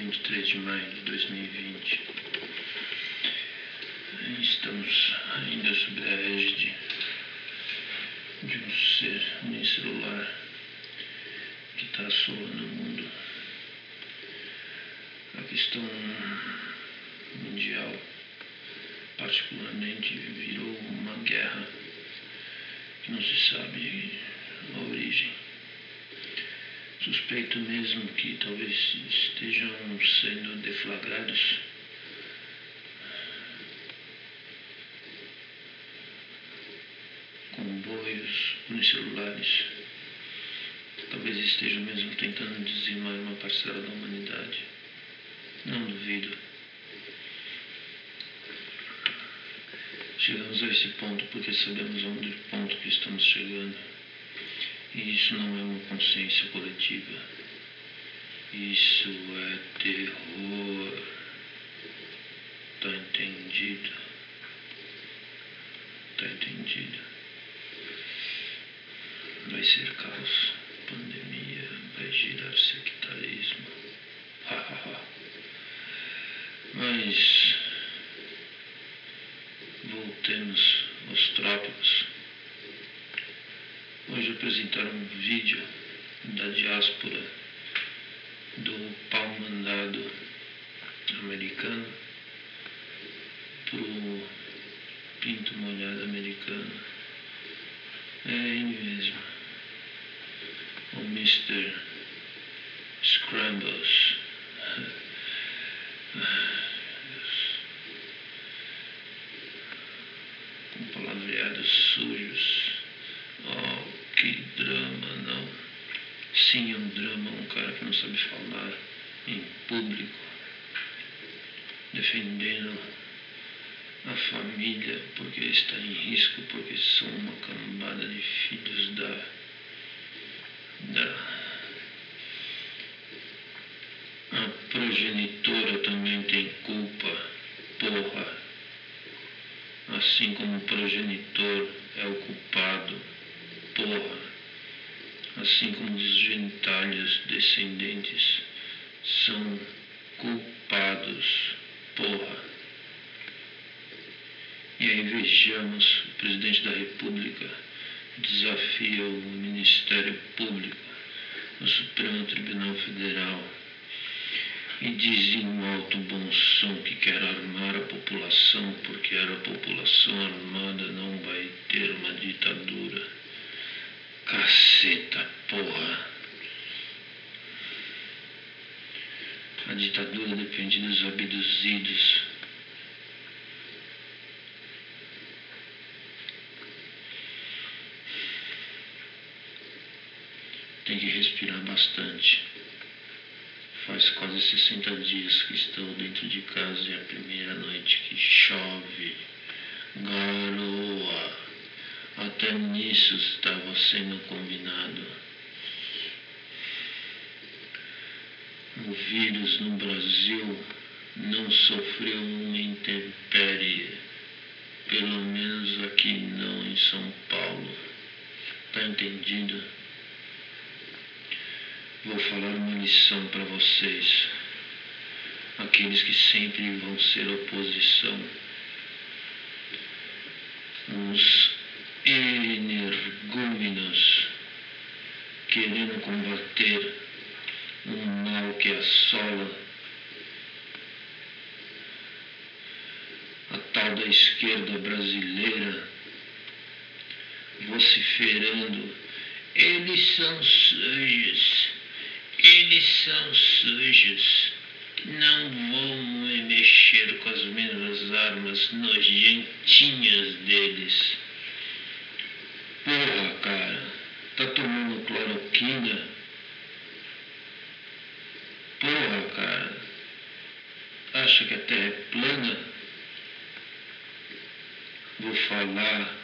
23 de maio de 2020. Estamos ainda sob a égide de um ser unicelular que está assolando o mundo. A questão mundial, particularmente, virou uma guerra que não se sabe a origem. Suspeito mesmo que talvez estejam sendo deflagrados comboios unicelulares. Talvez estejam mesmo tentando dizimar uma parcela da humanidade. Não duvido. Chegamos a esse ponto porque sabemos onde ponto que estamos chegando. Isso não é uma consciência coletiva. Isso é terror. Tá entendido? Tá entendido? Vai ser caos, pandemia, vai girar sectarismo. Mas voltemos Hoje apresentaram um vídeo da diáspora do pau mandado americano pro pinto molhado americano. É ele mesmo. O Mr. Scrambles. Com palavreados sujos. Oh, que drama, não. Sim, é um drama, um cara que não sabe falar em público, defendendo a família porque está em risco, porque são uma cambada de filhos da. da. A progenitora também tem culpa, porra. Assim como o progenitor é o culpado porra, assim como os genitálios descendentes são culpados, porra. E aí vejamos o presidente da República desafia o Ministério Público, o Supremo Tribunal Federal, e diz em um alto bom som que quer armar a população, porque era a população armada não vai ter uma ditadura. Caceta, porra. A ditadura depende dos abduzidos. Tem que respirar bastante. Faz quase 60 dias que estou dentro de casa e é a primeira noite que chove, garoa. Até nisso estava sendo combinado. O vírus no Brasil não sofreu uma intempérie, pelo menos aqui não em São Paulo. Tá entendido? Vou falar uma lição para vocês, aqueles que sempre vão ser oposição. Uns energúmenos querendo combater um mal que assola a tal da esquerda brasileira, vociferando: eles são sujos, eles são sujos, não vão mexer com as mesmas armas nojentinhas deles. Porra, cara, tá tomando cloroquina? Porra, cara, acha que a terra é plana? Vou falar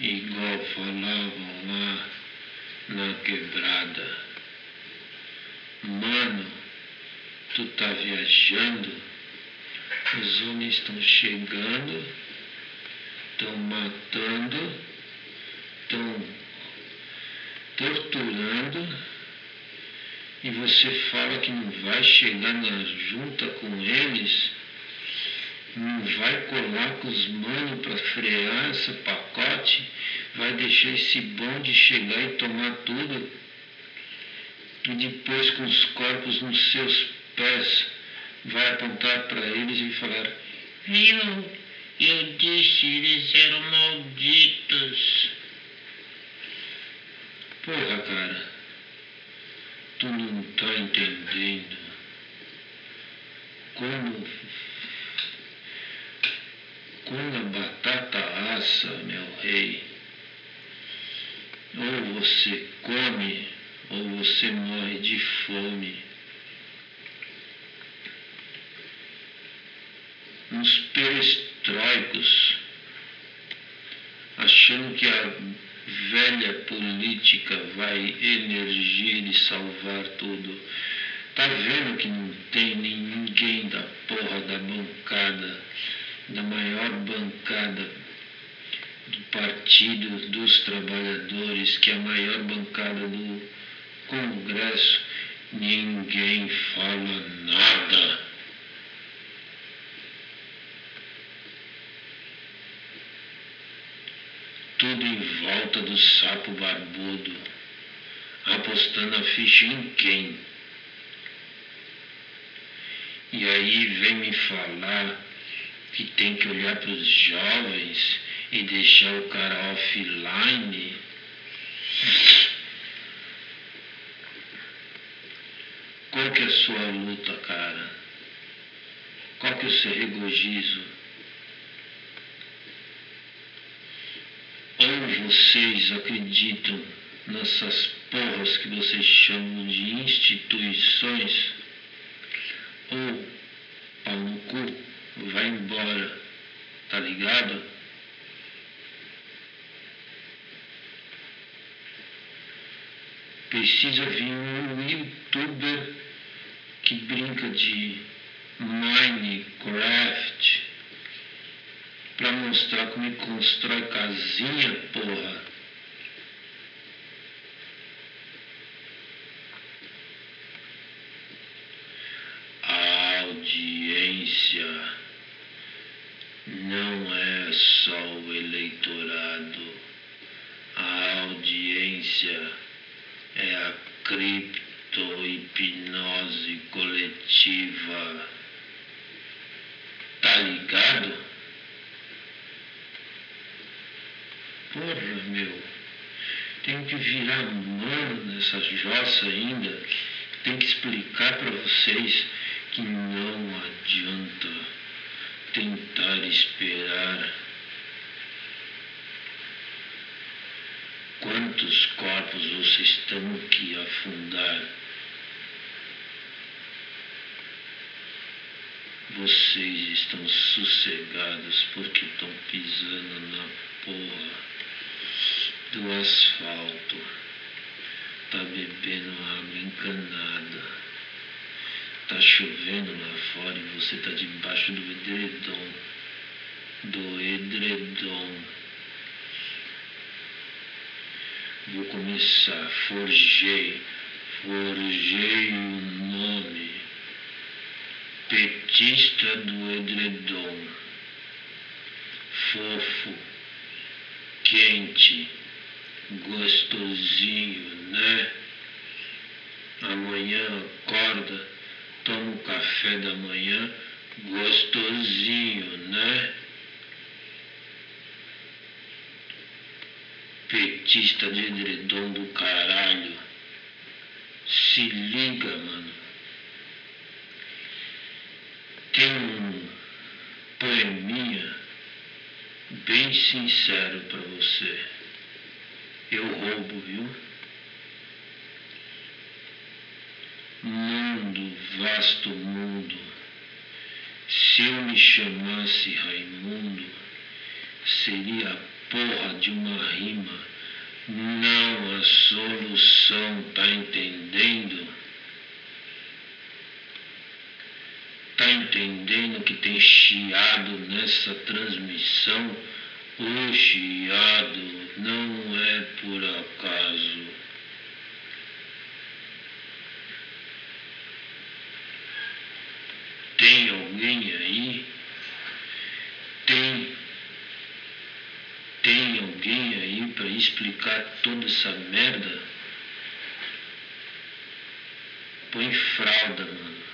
igual falavam lá na quebrada. Mano, tu tá viajando? Os homens estão chegando, estão matando estão torturando e você fala que não vai chegar na junta com eles, não vai colar com os manos para frear esse pacote, vai deixar esse bonde chegar e tomar tudo, e depois com os corpos nos seus pés, vai apontar para eles e falar, viu, eu disse, eles eram malditos. Porra, cara, tu não tá entendendo. Como, quando a batata assa, meu rei, ou você come ou você morre de fome. Uns perestroicos, achando que a velha política vai emergir e salvar tudo. Tá vendo que não tem ninguém da porra da bancada, da maior bancada do Partido dos Trabalhadores, que é a maior bancada do Congresso, ninguém fala nada. tudo em volta do sapo barbudo, apostando a ficha em quem? E aí vem me falar que tem que olhar para os jovens e deixar o cara offline. Qual que é a sua luta, cara? Qual que é o seu regozijo? Ou vocês acreditam nessas porras que vocês chamam de instituições? Ou pau no cu, vai embora, tá ligado? Precisa vir um youtuber que brinca de Minecraft mostrar como ele constrói casinha, porra. Audiência não é só o eleitorado. A audiência é a cripto-hipnose coletiva. Tá ligado? Porra, meu, tenho que virar mano nessa jossa ainda. Tenho que explicar para vocês que não adianta tentar esperar. Quantos corpos vocês estão que afundar? Vocês estão sossegados porque estão pisando na porra do asfalto, tá bebendo água encanada, tá chovendo lá fora e você tá debaixo do edredom, do edredom. Vou começar, forjei, forjei o nome, petista do edredom, fofo, quente gostosinho, né? Amanhã acorda, toma o café da manhã, gostosinho, né? Petista de edredom do caralho. Se liga, mano. Tem um poeminha bem sincero para você roubo, viu? Mundo, vasto mundo, se eu me chamasse Raimundo, seria a porra de uma rima, não a solução, tá entendendo? Tá entendendo que tem chiado nessa transmissão? O chiado não é por acaso. Tem alguém aí? Tem. Tem alguém aí para explicar toda essa merda? Põe fralda, mano.